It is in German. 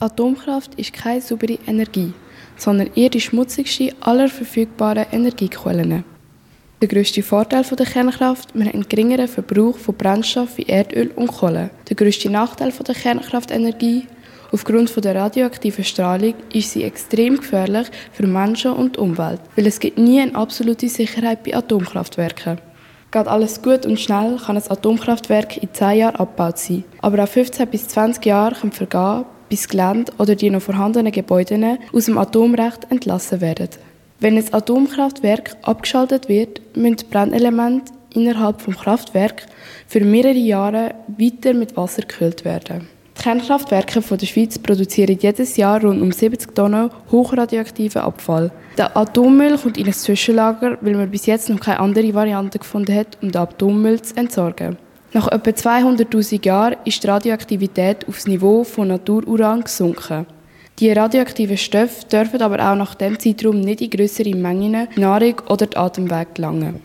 Atomkraft ist keine saubere Energie, sondern eher die schmutzigste aller verfügbaren Energiequellen. Der grösste Vorteil der Kernkraft, wir haben einen geringeren Verbrauch von Brennstoff wie Erdöl und Kohle. Der grösste Nachteil der Kernkraftenergie, aufgrund der radioaktiven Strahlung ist sie extrem gefährlich für Menschen und Umwelt, weil es gibt nie eine absolute Sicherheit bei Atomkraftwerken. Geht alles gut und schnell, kann ein Atomkraftwerk in 10 Jahren abgebaut sein. Aber auch 15 bis 20 Jahre können vergehen, bis Gelände oder die noch vorhandenen Gebäude aus dem Atomrecht entlassen werden. Wenn ein Atomkraftwerk abgeschaltet wird, müssen die Brennelemente innerhalb des Kraftwerks für mehrere Jahre weiter mit Wasser gekühlt werden. Die Kernkraftwerke der Schweiz produzieren jedes Jahr rund um 70 Tonnen hochradioaktiven Abfall. Der Atommüll kommt in ein Zwischenlager, weil man bis jetzt noch keine andere Variante gefunden hat, um den Atommüll zu entsorgen. Nach etwa 200.000 Jahren ist die Radioaktivität auf das Niveau von Natururan gesunken. Die radioaktiven Stoffe dürfen aber auch nach diesem Zeitraum nicht in größere Mengen Nahrung oder die Atemwege gelangen.